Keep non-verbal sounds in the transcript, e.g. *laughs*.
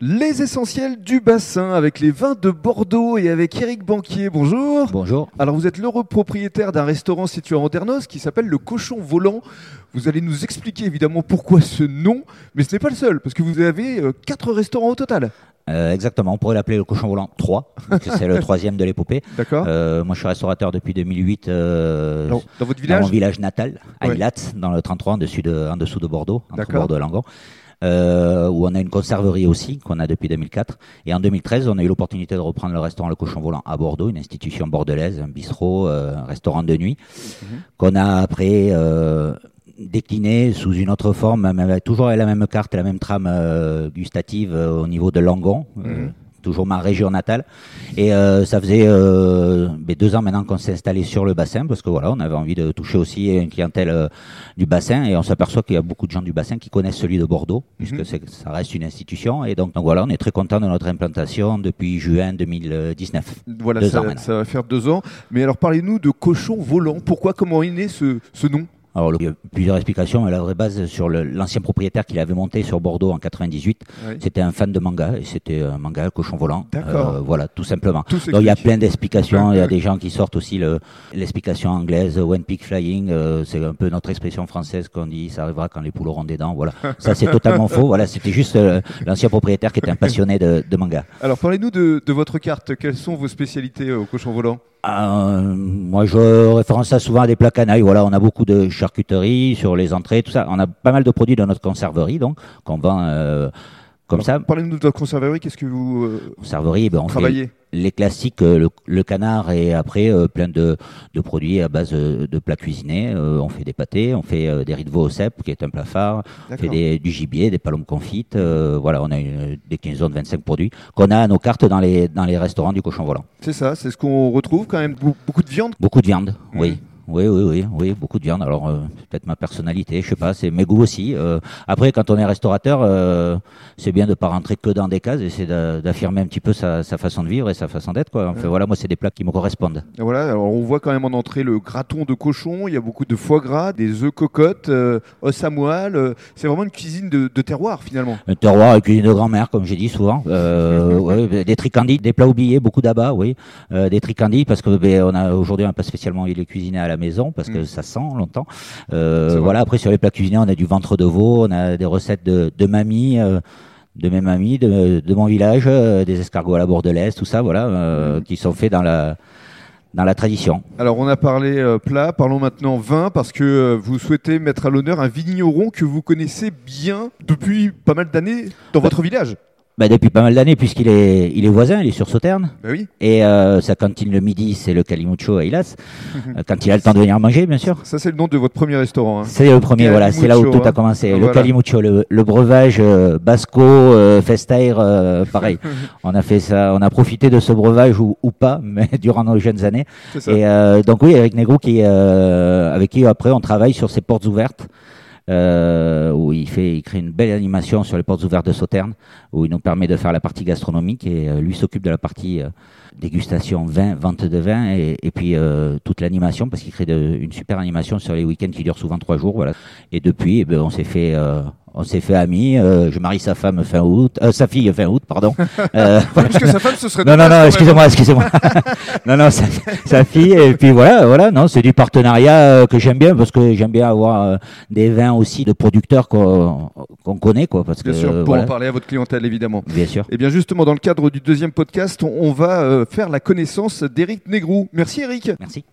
Les essentiels du bassin avec les vins de Bordeaux et avec Eric Banquier. Bonjour. Bonjour. Alors vous êtes l'heureux propriétaire d'un restaurant situé à Andernos qui s'appelle le Cochon Volant. Vous allez nous expliquer évidemment pourquoi ce nom, mais ce n'est pas le seul parce que vous avez euh, quatre restaurants au total. Euh, exactement, on pourrait l'appeler le cochon volant 3, parce que c'est le *laughs* troisième de l'épopée. D'accord. Euh, moi, je suis restaurateur depuis 2008 euh, dans, dans votre dans village mon village natal, à Ouais. Ilat, dans le 33, en dessous de, en dessous de Bordeaux, entre. Bordeaux et Langon. Euh, où on a une conserverie aussi qu'on a depuis 2004 et en 2013 on a eu l'opportunité de reprendre le restaurant Le Cochon Volant à Bordeaux une institution bordelaise un bistrot euh, un restaurant de nuit Mhm. qu'on a après euh, décliné sous une autre forme mais avec toujours la même carte la même trame euh, gustative euh, au niveau de Langon Mhm. Toujours ma région natale et euh, ça faisait euh, ben, deux ans maintenant qu'on s'est installé sur le bassin parce que voilà on avait envie de toucher aussi une clientèle euh, du bassin et on s'aperçoit qu'il y a beaucoup de gens du bassin qui connaissent celui de Bordeaux puisque Mhm. c'est- ça reste une institution et donc, donc voilà on est très content de notre implantation depuis juin 2019 Voilà, Deux ça, ça va faire deux ans. Mais alors parlez-nous de Cochon Volant. Pourquoi, comment est né ce, ce nom? Alors il y a plusieurs explications mais la vraie base sur l'ancien propriétaire qui l'avait monté sur Bordeaux en 98 Ouais. c'était un fan de manga et c'était un manga cochon volant D'accord. Euh, voilà tout simplement Tout Donc il y a plein d'explications. Il y a des gens qui sortent aussi le- l'explication anglaise, One Peak Flying. euh, c'est un peu notre expression française qu'on dit. Ça arrivera quand les poules auront des dents. Voilà. Ça c'est totalement *laughs* faux. Voilà, c'était juste euh, l'ancien propriétaire qui était un passionné de, de manga. Alors parlez-nous de, de votre carte. Quelles sont vos spécialités euh, au Cochon Volant? Euh, moi, je référence ça souvent à des plats canailles. Voilà, on a beaucoup de charcuterie sur les entrées, tout ça. On a pas mal de produits dans notre conserverie, donc qu'on vend euh, comme Alors, ça. Parlez-nous de votre conserverie. Qu'est-ce que vous euh, Conserverie, ben, on fait travaillez? Les classiques, euh, le, le canard et après euh, plein de, de produits à base euh, de plats cuisinés. On fait des pâtés, on fait des riz de veau au cèpe qui est un plat phare, on fait des, du gibier, des palombes confites. voilà, on a une déclinaison de 25 produits qu'on a à nos cartes dans les, dans les restaurants du cochon volant. C'est ça, c'est ce qu'on retrouve quand même. Be- Beaucoup de viande? Beaucoup de viande, Mhm. oui. Oui, oui, oui, oui, beaucoup de viande. Alors, euh, peut-être ma personnalité, je sais pas, c'est mes goûts aussi. Euh, après, quand on est restaurateur, euh, c'est bien de pas rentrer que dans des cases, et c'est d'a- d'affirmer un petit peu sa, sa façon de vivre et sa façon d'être, quoi. Enfin, voilà, moi, c'est des plats qui me correspondent. Et Voilà, alors on voit quand même en entrée le graton de cochon, il y a beaucoup de foie gras, des œufs cocottes, euh, os à moelle. euh, c'est vraiment une cuisine de, de terroir finalement. Un terroir et cuisine de grand-mère, comme j'ai dit souvent. Euh, *laughs* ouais, des tricandis, des plats oubliés, beaucoup d'abats, oui. Euh, des tricandis parce que ben, on a aujourd'hui on n'a pas spécialement les cuisiner à la maison parce que Mm. ça sent longtemps. Euh, voilà. Après sur les plats cuisinés, on a du ventre de veau, on a des recettes de, de mamie. euh, de mes mamies, de, de mon village, euh, des escargots à la bordelaise, tout ça, voilà, Mm. qui sont faits dans la dans la tradition. Alors on a parlé euh, plat, parlons maintenant vin parce que euh, vous souhaitez mettre à l'honneur un vigneron que vous connaissez bien depuis pas mal d'années dans votre village. Bah, depuis pas mal d'années, puisqu'il est il est voisin, il est sur Sauterne. Ben oui, Et euh, sa cantine le midi, c'est le Calimucho à Ilas, *laughs* euh, quand il a le temps de venir manger, bien sûr. ça c'est le nom de votre premier restaurant. hein. C'est le premier, voilà, c'est là où tout a hein. commencé. Voilà. Le Calimucho, le, le breuvage euh, Basco, euh, Festair, euh, pareil. *laughs* on a fait ça, on a profité de ce breuvage ou, ou pas, *laughs* mais durant nos jeunes années. Ça. Et euh, donc oui, avec Negro, qui, euh, avec qui après on travaille sur ces portes ouvertes. Euh, où il fait, il crée une belle animation sur les portes ouvertes de Sauterne, où il nous permet de faire la partie gastronomique et euh, lui s'occupe de la partie euh, dégustation vin, vente de vin et, et puis euh, toute l'animation parce qu'il crée une super animation sur les week-ends qui durent souvent trois jours, voilà. Et depuis, eh ben, on s'est fait, on s'est fait amis. euh, je marie sa femme fin août, euh, sa fille fin août, pardon. *laughs* Euh, Parce que sa femme ce serait non, non, non, excusez-moi, excusez-moi. *laughs* non, non, sa, sa fille, et puis voilà, voilà, non, c'est du partenariat euh, que j'aime bien parce que j'aime bien avoir euh, des vins aussi de producteurs qu'on connaît, quoi, parce même. que Bien sûr, pour voilà, en parler à votre clientèle évidemment. bien sûr. Et bien justement dans le cadre du deuxième podcast, on, on va euh, faire la connaissance d'Éric Négrou. Merci Eric. Merci.